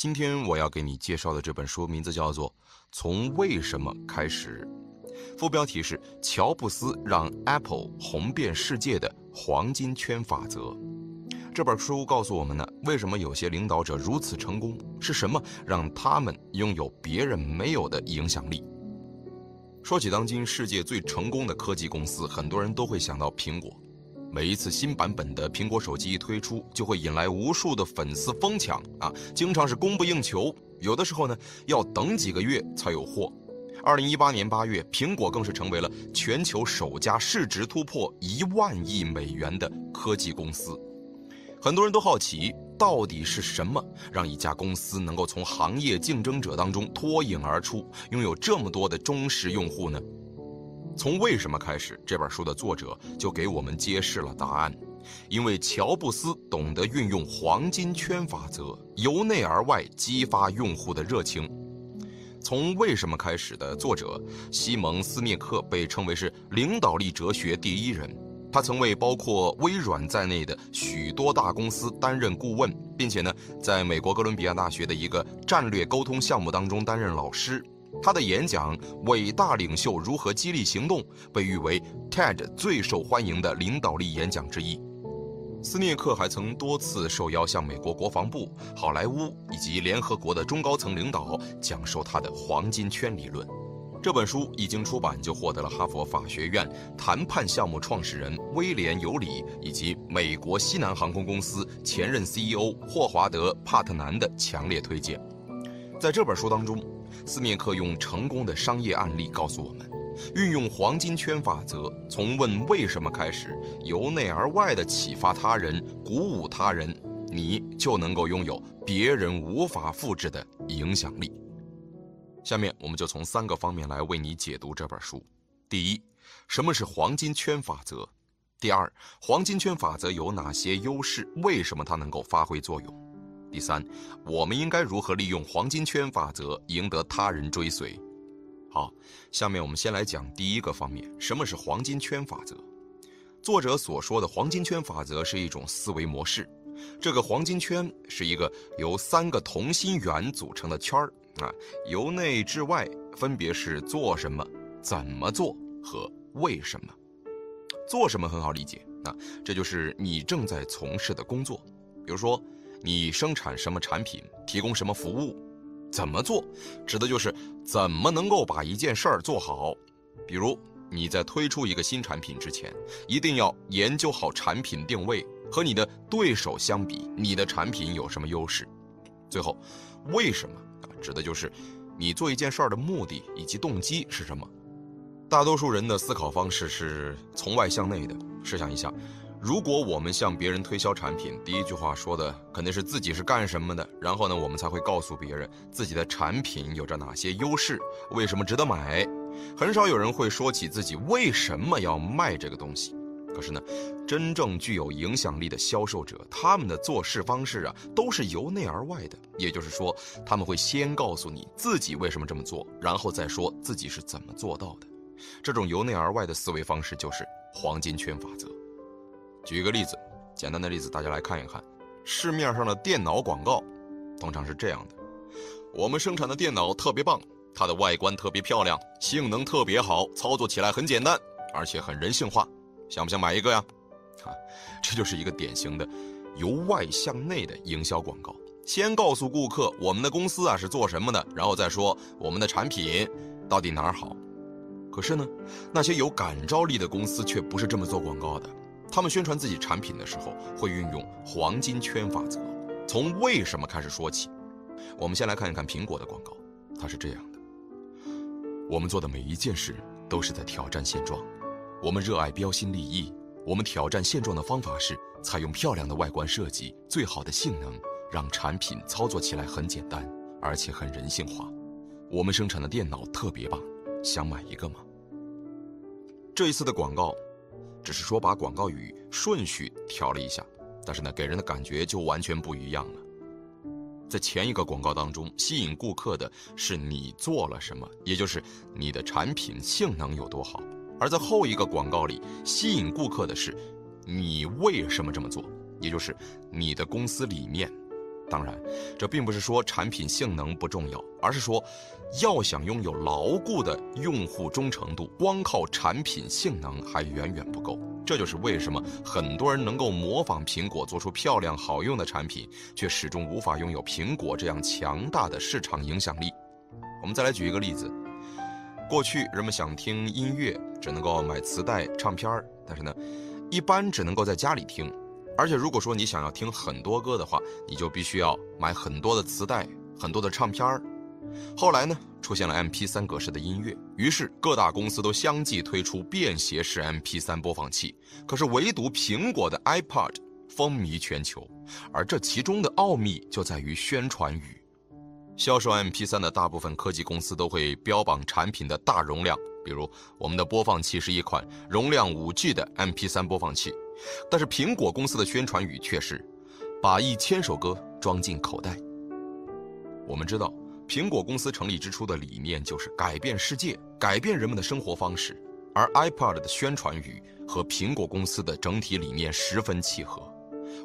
今天我要给你介绍的这本书名字叫做《从为什么开始》，副标题是“乔布斯让 Apple 红遍世界的黄金圈法则”。这本书告诉我们呢，为什么有些领导者如此成功？是什么让他们拥有别人没有的影响力？说起当今世界最成功的科技公司，很多人都会想到苹果。每一次新版本的苹果手机一推出，就会引来无数的粉丝疯抢啊，经常是供不应求，有的时候呢要等几个月才有货。二零一八年八月，苹果更是成为了全球首家市值突破一万亿美元的科技公司。很多人都好奇，到底是什么让一家公司能够从行业竞争者当中脱颖而出，拥有这么多的忠实用户呢？从为什么开始，这本书的作者就给我们揭示了答案。因为乔布斯懂得运用黄金圈法则，由内而外激发用户的热情。从为什么开始的作者西蒙斯涅克被称为是领导力哲学第一人。他曾为包括微软在内的许多大公司担任顾问，并且呢，在美国哥伦比亚大学的一个战略沟通项目当中担任老师。他的演讲《伟大领袖如何激励行动》被誉为 TED 最受欢迎的领导力演讲之一。斯涅克还曾多次受邀向美国国防部、好莱坞以及联合国的中高层领导讲授他的黄金圈理论。这本书一经出版，就获得了哈佛法学院谈判项目创始人威廉·尤里以及美国西南航空公司前任 CEO 霍华德·帕特南的强烈推荐。在这本书当中。斯涅克用成功的商业案例告诉我们，运用黄金圈法则，从问为什么开始，由内而外的启发他人、鼓舞他人，你就能够拥有别人无法复制的影响力。下面我们就从三个方面来为你解读这本书：第一，什么是黄金圈法则？第二，黄金圈法则有哪些优势？为什么它能够发挥作用？第三，我们应该如何利用黄金圈法则赢得他人追随？好，下面我们先来讲第一个方面，什么是黄金圈法则？作者所说的黄金圈法则是一种思维模式。这个黄金圈是一个由三个同心圆组成的圈儿啊，由内至外分别是做什么、怎么做和为什么。做什么很好理解啊，这就是你正在从事的工作，比如说。你生产什么产品，提供什么服务，怎么做，指的就是怎么能够把一件事儿做好。比如你在推出一个新产品之前，一定要研究好产品定位和你的对手相比，你的产品有什么优势。最后，为什么啊？指的就是你做一件事儿的目的以及动机是什么。大多数人的思考方式是从外向内的，试想一下。如果我们向别人推销产品，第一句话说的肯定是自己是干什么的，然后呢，我们才会告诉别人自己的产品有着哪些优势，为什么值得买。很少有人会说起自己为什么要卖这个东西。可是呢，真正具有影响力的销售者，他们的做事方式啊，都是由内而外的。也就是说，他们会先告诉你自己为什么这么做，然后再说自己是怎么做到的。这种由内而外的思维方式就是黄金圈法则。举一个例子，简单的例子，大家来看一看，市面上的电脑广告，通常是这样的：我们生产的电脑特别棒，它的外观特别漂亮，性能特别好，操作起来很简单，而且很人性化，想不想买一个呀？啊，这就是一个典型的由外向内的营销广告。先告诉顾客我们的公司啊是做什么的，然后再说我们的产品到底哪儿好。可是呢，那些有感召力的公司却不是这么做广告的。他们宣传自己产品的时候，会运用黄金圈法则，从为什么开始说起。我们先来看一看苹果的广告，它是这样的：我们做的每一件事都是在挑战现状，我们热爱标新立异，我们挑战现状的方法是采用漂亮的外观设计、最好的性能，让产品操作起来很简单，而且很人性化。我们生产的电脑特别棒，想买一个吗？这一次的广告。只是说把广告语顺序调了一下，但是呢，给人的感觉就完全不一样了。在前一个广告当中，吸引顾客的是你做了什么，也就是你的产品性能有多好；而在后一个广告里，吸引顾客的是你为什么这么做，也就是你的公司理念。当然，这并不是说产品性能不重要，而是说，要想拥有牢固的用户忠诚度，光靠产品性能还远远不够。这就是为什么很多人能够模仿苹果做出漂亮好用的产品，却始终无法拥有苹果这样强大的市场影响力。我们再来举一个例子：过去人们想听音乐，只能够买磁带、唱片儿，但是呢，一般只能够在家里听。而且，如果说你想要听很多歌的话，你就必须要买很多的磁带、很多的唱片儿。后来呢，出现了 MP3 格式的音乐，于是各大公司都相继推出便携式 MP3 播放器。可是，唯独苹果的 iPod 风靡全球，而这其中的奥秘就在于宣传语。销售 MP3 的大部分科技公司都会标榜产品的大容量，比如我们的播放器是一款容量 5G 的 MP3 播放器。但是苹果公司的宣传语却是，把一千首歌装进口袋。我们知道，苹果公司成立之初的理念就是改变世界，改变人们的生活方式。而 iPod 的宣传语和苹果公司的整体理念十分契合。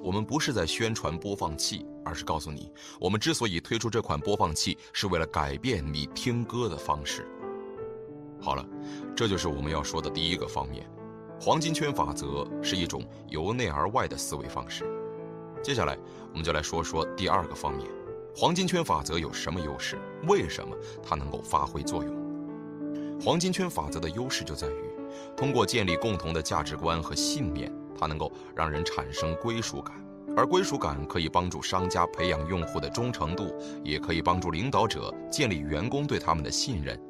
我们不是在宣传播放器，而是告诉你，我们之所以推出这款播放器，是为了改变你听歌的方式。好了，这就是我们要说的第一个方面。黄金圈法则是一种由内而外的思维方式。接下来，我们就来说说第二个方面：黄金圈法则有什么优势？为什么它能够发挥作用？黄金圈法则的优势就在于，通过建立共同的价值观和信念，它能够让人产生归属感，而归属感可以帮助商家培养用户的忠诚度，也可以帮助领导者建立员工对他们的信任。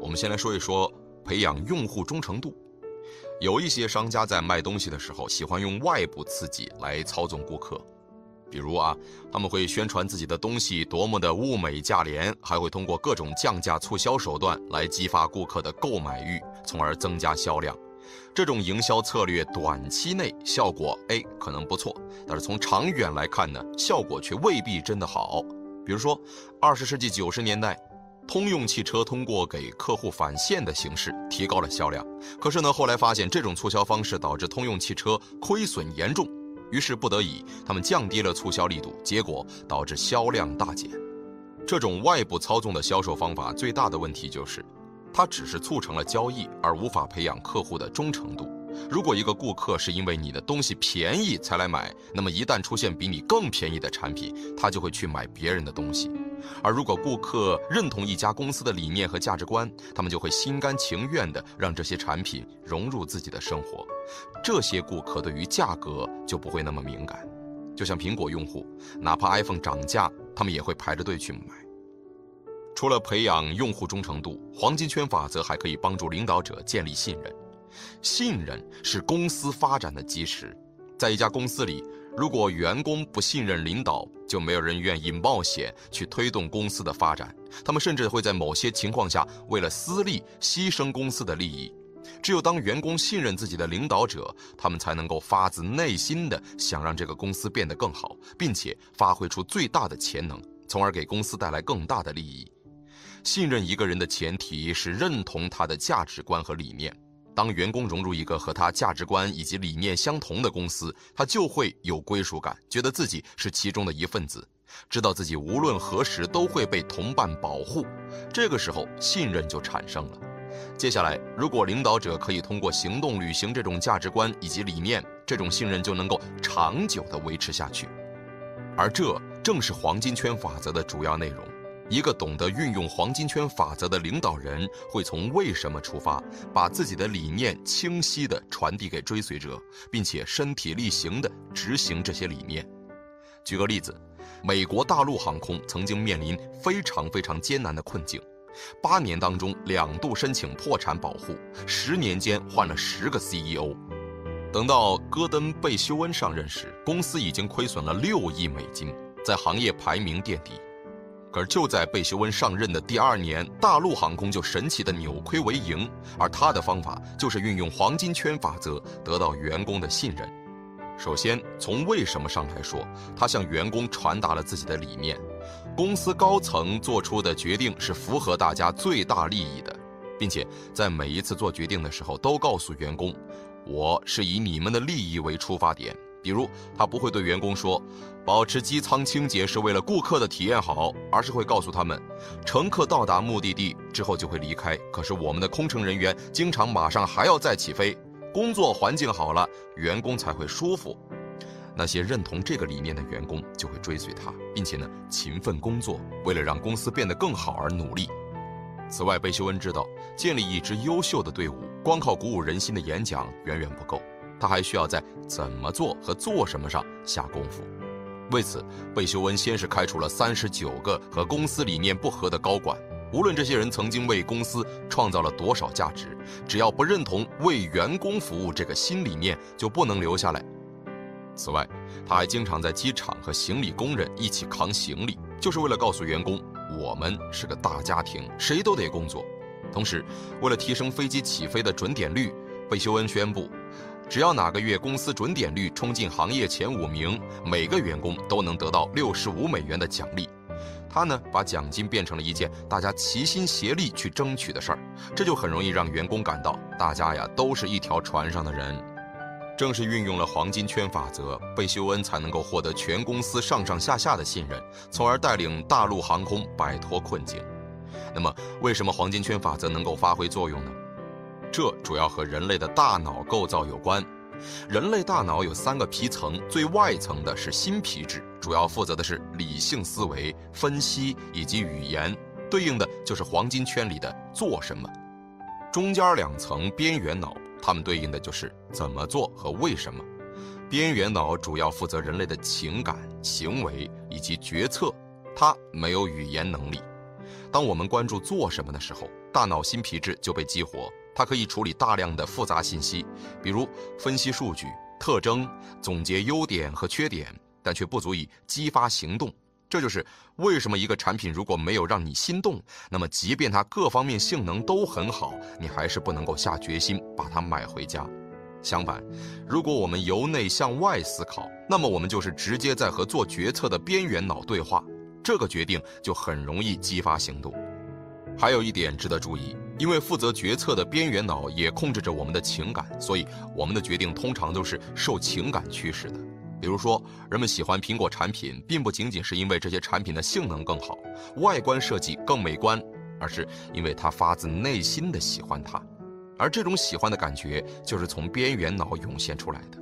我们先来说一说培养用户忠诚度。有一些商家在卖东西的时候，喜欢用外部刺激来操纵顾客，比如啊，他们会宣传自己的东西多么的物美价廉，还会通过各种降价促销手段来激发顾客的购买欲，从而增加销量。这种营销策略短期内效果 A 可能不错，但是从长远来看呢，效果却未必真的好。比如说，二十世纪九十年代。通用汽车通过给客户返现的形式提高了销量，可是呢，后来发现这种促销方式导致通用汽车亏损严重，于是不得已他们降低了促销力度，结果导致销量大减。这种外部操纵的销售方法最大的问题就是，它只是促成了交易，而无法培养客户的忠诚度。如果一个顾客是因为你的东西便宜才来买，那么一旦出现比你更便宜的产品，他就会去买别人的东西。而如果顾客认同一家公司的理念和价值观，他们就会心甘情愿地让这些产品融入自己的生活。这些顾客对于价格就不会那么敏感，就像苹果用户，哪怕 iPhone 涨价，他们也会排着队去买。除了培养用户忠诚度，黄金圈法则还可以帮助领导者建立信任。信任是公司发展的基石，在一家公司里，如果员工不信任领导，就没有人愿意冒险去推动公司的发展。他们甚至会在某些情况下为了私利牺牲公司的利益。只有当员工信任自己的领导者，他们才能够发自内心的想让这个公司变得更好，并且发挥出最大的潜能，从而给公司带来更大的利益。信任一个人的前提是认同他的价值观和理念。当员工融入一个和他价值观以及理念相同的公司，他就会有归属感，觉得自己是其中的一份子，知道自己无论何时都会被同伴保护。这个时候，信任就产生了。接下来，如果领导者可以通过行动履行这种价值观以及理念，这种信任就能够长久地维持下去。而这正是黄金圈法则的主要内容。一个懂得运用黄金圈法则的领导人，会从为什么出发，把自己的理念清晰地传递给追随者，并且身体力行地执行这些理念。举个例子，美国大陆航空曾经面临非常非常艰难的困境，八年当中两度申请破产保护，十年间换了十个 CEO。等到戈登·贝修恩上任时，公司已经亏损了六亿美金，在行业排名垫底。可就在贝修恩上任的第二年，大陆航空就神奇的扭亏为盈，而他的方法就是运用黄金圈法则，得到员工的信任。首先，从为什么上来说，他向员工传达了自己的理念，公司高层做出的决定是符合大家最大利益的，并且在每一次做决定的时候，都告诉员工，我是以你们的利益为出发点。比如，他不会对员工说，保持机舱清洁是为了顾客的体验好，而是会告诉他们，乘客到达目的地之后就会离开，可是我们的空乘人员经常马上还要再起飞。工作环境好了，员工才会舒服。那些认同这个理念的员工就会追随他，并且呢勤奋工作，为了让公司变得更好而努力。此外，贝修恩知道，建立一支优秀的队伍，光靠鼓舞人心的演讲远远不够。他还需要在怎么做和做什么上下功夫。为此，贝修恩先是开除了三十九个和公司理念不合的高管。无论这些人曾经为公司创造了多少价值，只要不认同为员工服务这个新理念，就不能留下来。此外，他还经常在机场和行李工人一起扛行李，就是为了告诉员工，我们是个大家庭，谁都得工作。同时，为了提升飞机起飞的准点率，贝修恩宣布。只要哪个月公司准点率冲进行业前五名，每个员工都能得到六十五美元的奖励。他呢，把奖金变成了一件大家齐心协力去争取的事儿，这就很容易让员工感到大家呀都是一条船上的人。正是运用了黄金圈法则，贝修恩才能够获得全公司上上下下的信任，从而带领大陆航空摆脱困境。那么，为什么黄金圈法则能够发挥作用呢？这主要和人类的大脑构造有关。人类大脑有三个皮层，最外层的是新皮质，主要负责的是理性思维、分析以及语言，对应的就是黄金圈里的做什么。中间两层边缘脑，它们对应的就是怎么做和为什么。边缘脑主要负责人类的情感、行为以及决策，它没有语言能力。当我们关注做什么的时候，大脑新皮质就被激活。它可以处理大量的复杂信息，比如分析数据、特征、总结优点和缺点，但却不足以激发行动。这就是为什么一个产品如果没有让你心动，那么即便它各方面性能都很好，你还是不能够下决心把它买回家。相反，如果我们由内向外思考，那么我们就是直接在和做决策的边缘脑对话，这个决定就很容易激发行动。还有一点值得注意。因为负责决策的边缘脑也控制着我们的情感，所以我们的决定通常都是受情感驱使的。比如说，人们喜欢苹果产品，并不仅仅是因为这些产品的性能更好、外观设计更美观，而是因为他发自内心的喜欢它。而这种喜欢的感觉，就是从边缘脑涌现出来的。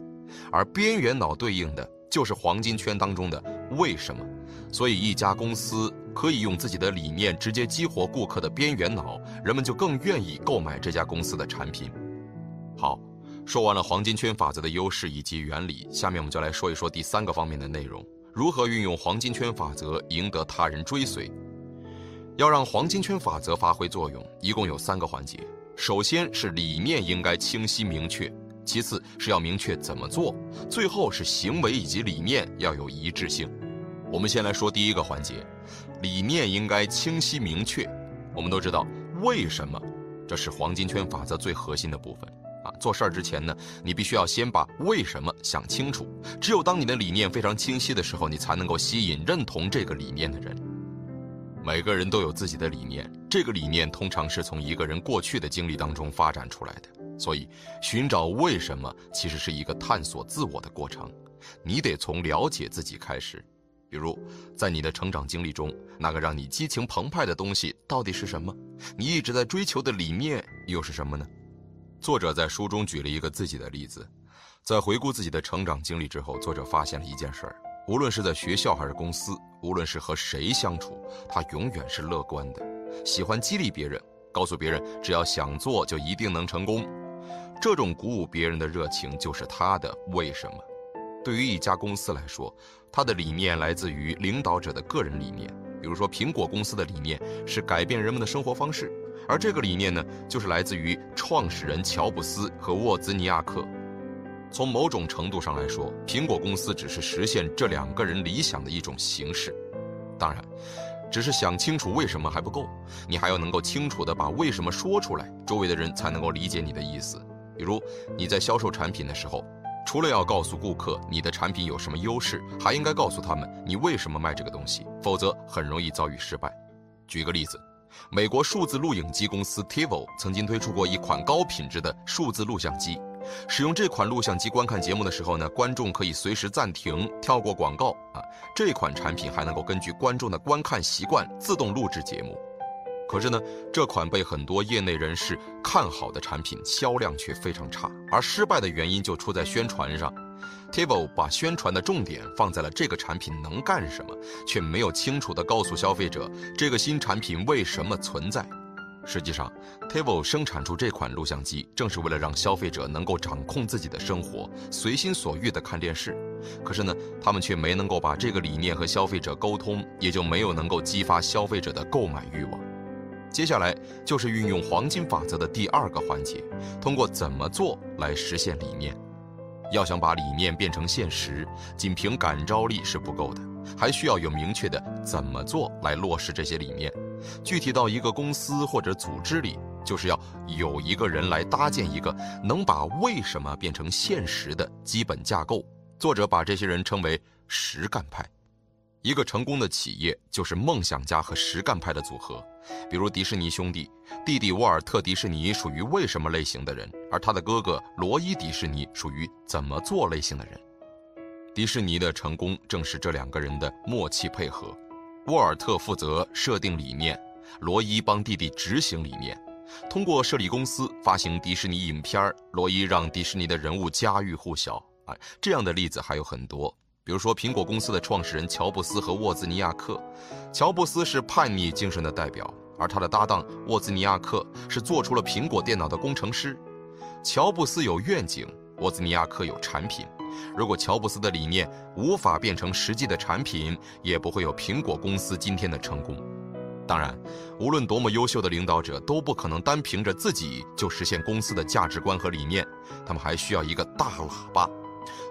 而边缘脑对应的就是黄金圈当中的为什么。所以，一家公司可以用自己的理念直接激活顾客的边缘脑，人们就更愿意购买这家公司的产品。好，说完了黄金圈法则的优势以及原理，下面我们就来说一说第三个方面的内容：如何运用黄金圈法则赢得他人追随。要让黄金圈法则发挥作用，一共有三个环节。首先是理念应该清晰明确，其次是要明确怎么做，最后是行为以及理念要有一致性。我们先来说第一个环节，理念应该清晰明确。我们都知道为什么，这是黄金圈法则最核心的部分啊。做事儿之前呢，你必须要先把为什么想清楚。只有当你的理念非常清晰的时候，你才能够吸引认同这个理念的人。每个人都有自己的理念，这个理念通常是从一个人过去的经历当中发展出来的。所以，寻找为什么其实是一个探索自我的过程。你得从了解自己开始。比如，在你的成长经历中，那个让你激情澎湃的东西到底是什么？你一直在追求的理念又是什么呢？作者在书中举了一个自己的例子，在回顾自己的成长经历之后，作者发现了一件事儿：无论是在学校还是公司，无论是和谁相处，他永远是乐观的，喜欢激励别人，告诉别人只要想做就一定能成功。这种鼓舞别人的热情就是他的为什么。对于一家公司来说，它的理念来自于领导者的个人理念。比如说，苹果公司的理念是改变人们的生活方式，而这个理念呢，就是来自于创始人乔布斯和沃兹尼亚克。从某种程度上来说，苹果公司只是实现这两个人理想的一种形式。当然，只是想清楚为什么还不够，你还要能够清楚地把为什么说出来，周围的人才能够理解你的意思。比如你在销售产品的时候。除了要告诉顾客你的产品有什么优势，还应该告诉他们你为什么卖这个东西，否则很容易遭遇失败。举个例子，美国数字录影机公司 TiVo 曾经推出过一款高品质的数字录像机，使用这款录像机观看节目的时候呢，观众可以随时暂停、跳过广告啊。这款产品还能够根据观众的观看习惯自动录制节目。可是呢，这款被很多业内人士看好的产品销量却非常差，而失败的原因就出在宣传上。TiVo 把宣传的重点放在了这个产品能干什么，却没有清楚地告诉消费者这个新产品为什么存在。实际上，TiVo 生产出这款录像机，正是为了让消费者能够掌控自己的生活，随心所欲地看电视。可是呢，他们却没能够把这个理念和消费者沟通，也就没有能够激发消费者的购买欲望。接下来就是运用黄金法则的第二个环节，通过怎么做来实现理念。要想把理念变成现实，仅凭感召力是不够的，还需要有明确的怎么做来落实这些理念。具体到一个公司或者组织里，就是要有一个人来搭建一个能把为什么变成现实的基本架构。作者把这些人称为实干派。一个成功的企业就是梦想家和实干派的组合。比如迪士尼兄弟，弟弟沃尔特·迪士尼属于为什么类型的人，而他的哥哥罗伊·迪士尼属于怎么做类型的人。迪士尼的成功正是这两个人的默契配合。沃尔特负责设定理念，罗伊帮弟弟执行理念。通过设立公司发行迪士尼影片罗伊让迪士尼的人物家喻户晓。哎，这样的例子还有很多。比如说，苹果公司的创始人乔布斯和沃兹尼亚克，乔布斯是叛逆精神的代表，而他的搭档沃兹尼亚克是做出了苹果电脑的工程师。乔布斯有愿景，沃兹尼亚克有产品。如果乔布斯的理念无法变成实际的产品，也不会有苹果公司今天的成功。当然，无论多么优秀的领导者，都不可能单凭着自己就实现公司的价值观和理念，他们还需要一个大喇叭。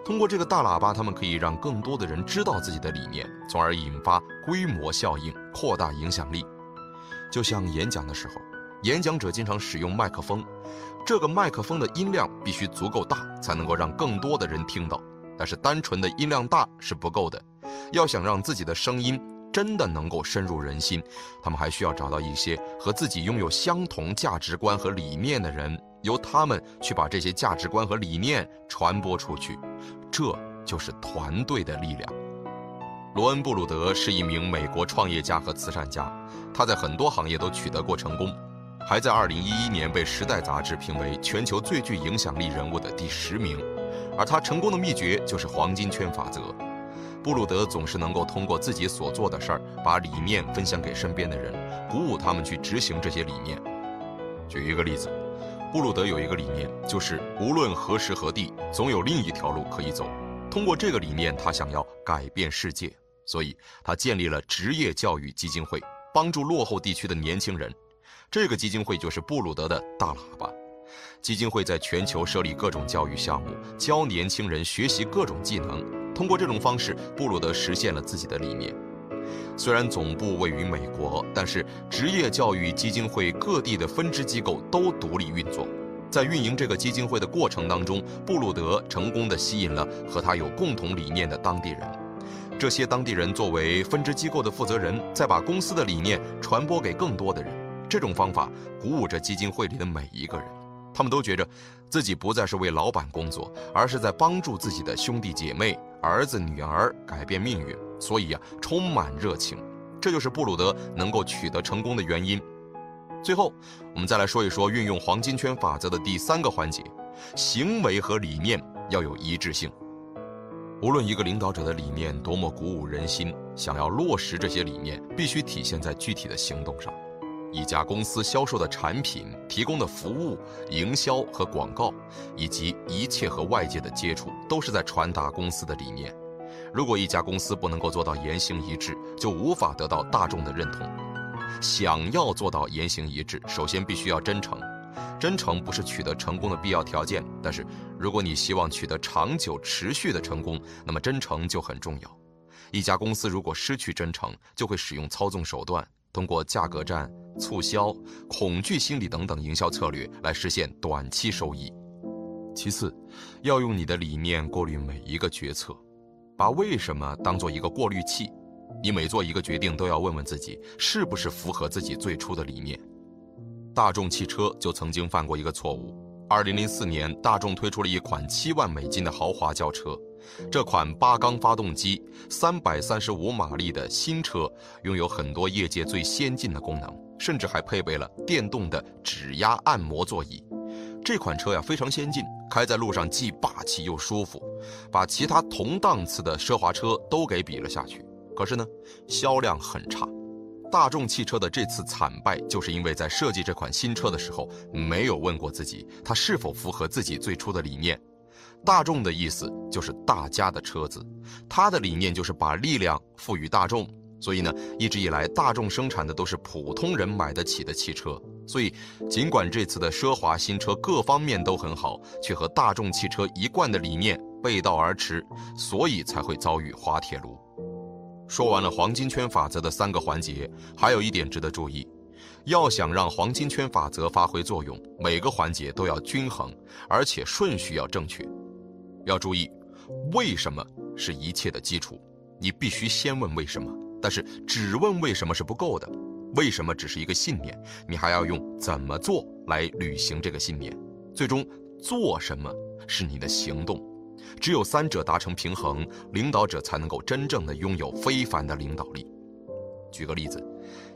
通过这个大喇叭，他们可以让更多的人知道自己的理念，从而引发规模效应，扩大影响力。就像演讲的时候，演讲者经常使用麦克风，这个麦克风的音量必须足够大，才能够让更多的人听到。但是单纯的音量大是不够的，要想让自己的声音真的能够深入人心，他们还需要找到一些和自己拥有相同价值观和理念的人。由他们去把这些价值观和理念传播出去，这就是团队的力量。罗恩·布鲁德是一名美国创业家和慈善家，他在很多行业都取得过成功，还在2011年被《时代》杂志评为全球最具影响力人物的第十名。而他成功的秘诀就是黄金圈法则。布鲁德总是能够通过自己所做的事儿，把理念分享给身边的人，鼓舞他们去执行这些理念。举一个例子。布鲁德有一个理念，就是无论何时何地，总有另一条路可以走。通过这个理念，他想要改变世界，所以他建立了职业教育基金会，帮助落后地区的年轻人。这个基金会就是布鲁德的大喇叭。基金会在全球设立各种教育项目，教年轻人学习各种技能。通过这种方式，布鲁德实现了自己的理念。虽然总部位于美国，但是职业教育基金会各地的分支机构都独立运作。在运营这个基金会的过程当中，布鲁德成功的吸引了和他有共同理念的当地人。这些当地人作为分支机构的负责人，再把公司的理念传播给更多的人。这种方法鼓舞着基金会里的每一个人，他们都觉着自己不再是为老板工作，而是在帮助自己的兄弟姐妹、儿子女儿改变命运。所以呀，充满热情，这就是布鲁德能够取得成功的原因。最后，我们再来说一说运用黄金圈法则的第三个环节：行为和理念要有一致性。无论一个领导者的理念多么鼓舞人心，想要落实这些理念，必须体现在具体的行动上。一家公司销售的产品、提供的服务、营销和广告，以及一切和外界的接触，都是在传达公司的理念。如果一家公司不能够做到言行一致，就无法得到大众的认同。想要做到言行一致，首先必须要真诚。真诚不是取得成功的必要条件，但是如果你希望取得长久持续的成功，那么真诚就很重要。一家公司如果失去真诚，就会使用操纵手段，通过价格战、促销、恐惧心理等等营销策略来实现短期收益。其次，要用你的理念过滤每一个决策。把为什么当做一个过滤器，你每做一个决定都要问问自己是不是符合自己最初的理念。大众汽车就曾经犯过一个错误，二零零四年，大众推出了一款七万美金的豪华轿车。这款八缸发动机、三百三十五马力的新车，拥有很多业界最先进的功能，甚至还配备了电动的指压按摩座椅。这款车呀非常先进，开在路上既霸气又舒服，把其他同档次的奢华车都给比了下去。可是呢，销量很差。大众汽车的这次惨败，就是因为在设计这款新车的时候，没有问过自己，它是否符合自己最初的理念。大众的意思就是大家的车子，它的理念就是把力量赋予大众。所以呢，一直以来，大众生产的都是普通人买得起的汽车。所以，尽管这次的奢华新车各方面都很好，却和大众汽车一贯的理念背道而驰，所以才会遭遇滑铁卢。说完了黄金圈法则的三个环节，还有一点值得注意：要想让黄金圈法则发挥作用，每个环节都要均衡，而且顺序要正确。要注意，为什么是一切的基础？你必须先问为什么。但是只问为什么是不够的，为什么只是一个信念？你还要用怎么做来履行这个信念？最终做什么是你的行动？只有三者达成平衡，领导者才能够真正的拥有非凡的领导力。举个例子，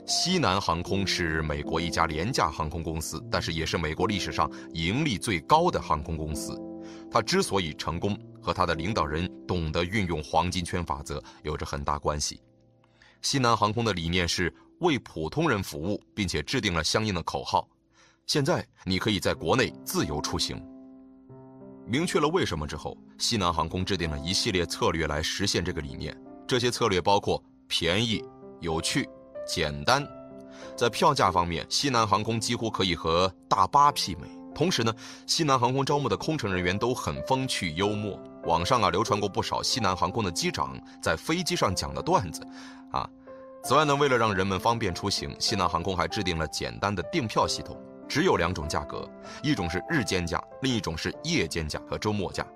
西南航空是美国一家廉价航空公司，但是也是美国历史上盈利最高的航空公司。它之所以成功，和它的领导人懂得运用黄金圈法则有着很大关系。西南航空的理念是为普通人服务，并且制定了相应的口号。现在你可以在国内自由出行。明确了为什么之后，西南航空制定了一系列策略来实现这个理念。这些策略包括便宜、有趣、简单。在票价方面，西南航空几乎可以和大巴媲美。同时呢，西南航空招募的空乘人员都很风趣幽默。网上啊流传过不少西南航空的机长在飞机上讲的段子。啊，此外呢，为了让人们方便出行，西南航空还制定了简单的订票系统，只有两种价格，一种是日间价，另一种是夜间价和周末价。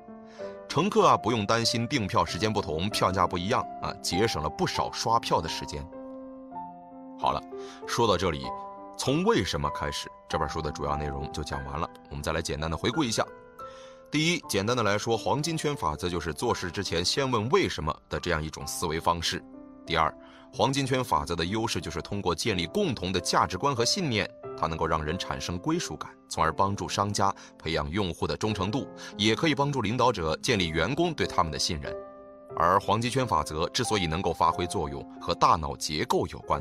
乘客啊不用担心订票时间不同，票价不一样啊，节省了不少刷票的时间。好了，说到这里，从为什么开始，这本书的主要内容就讲完了。我们再来简单的回顾一下。第一，简单的来说，黄金圈法则就是做事之前先问为什么的这样一种思维方式。第二，黄金圈法则的优势就是通过建立共同的价值观和信念，它能够让人产生归属感，从而帮助商家培养用户的忠诚度，也可以帮助领导者建立员工对他们的信任。而黄金圈法则之所以能够发挥作用，和大脑结构有关。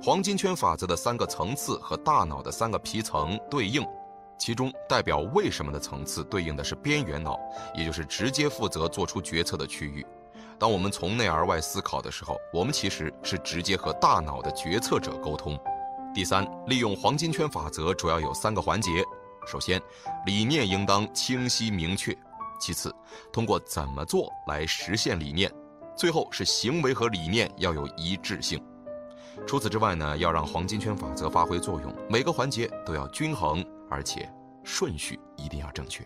黄金圈法则的三个层次和大脑的三个皮层对应，其中代表为什么的层次对应的是边缘脑，也就是直接负责做出决策的区域。当我们从内而外思考的时候，我们其实是直接和大脑的决策者沟通。第三，利用黄金圈法则主要有三个环节：首先，理念应当清晰明确；其次，通过怎么做来实现理念；最后是行为和理念要有一致性。除此之外呢，要让黄金圈法则发挥作用，每个环节都要均衡，而且顺序一定要正确。